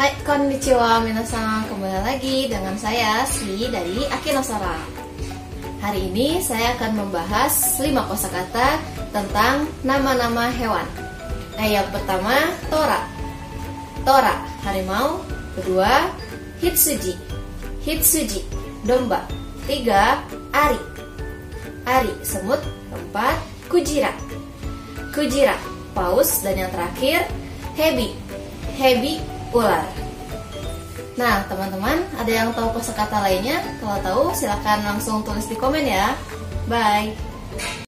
Konnichiwa minasan, kembali lagi dengan saya Si dari Akinosara. Hari ini saya akan membahas 5 kosakata tentang nama-nama hewan. Nah yang pertama, Tora. Tora, harimau. Kedua, Hitsuji. Hitsuji, domba. Tiga, Ari. Ari, semut. Keempat, Kujira. Kujira, paus. Dan yang terakhir, Hebi. Hebi, ular Nah, teman-teman, ada yang tahu kosakata lainnya? Kalau tahu, silakan langsung tulis di komen ya. Bye.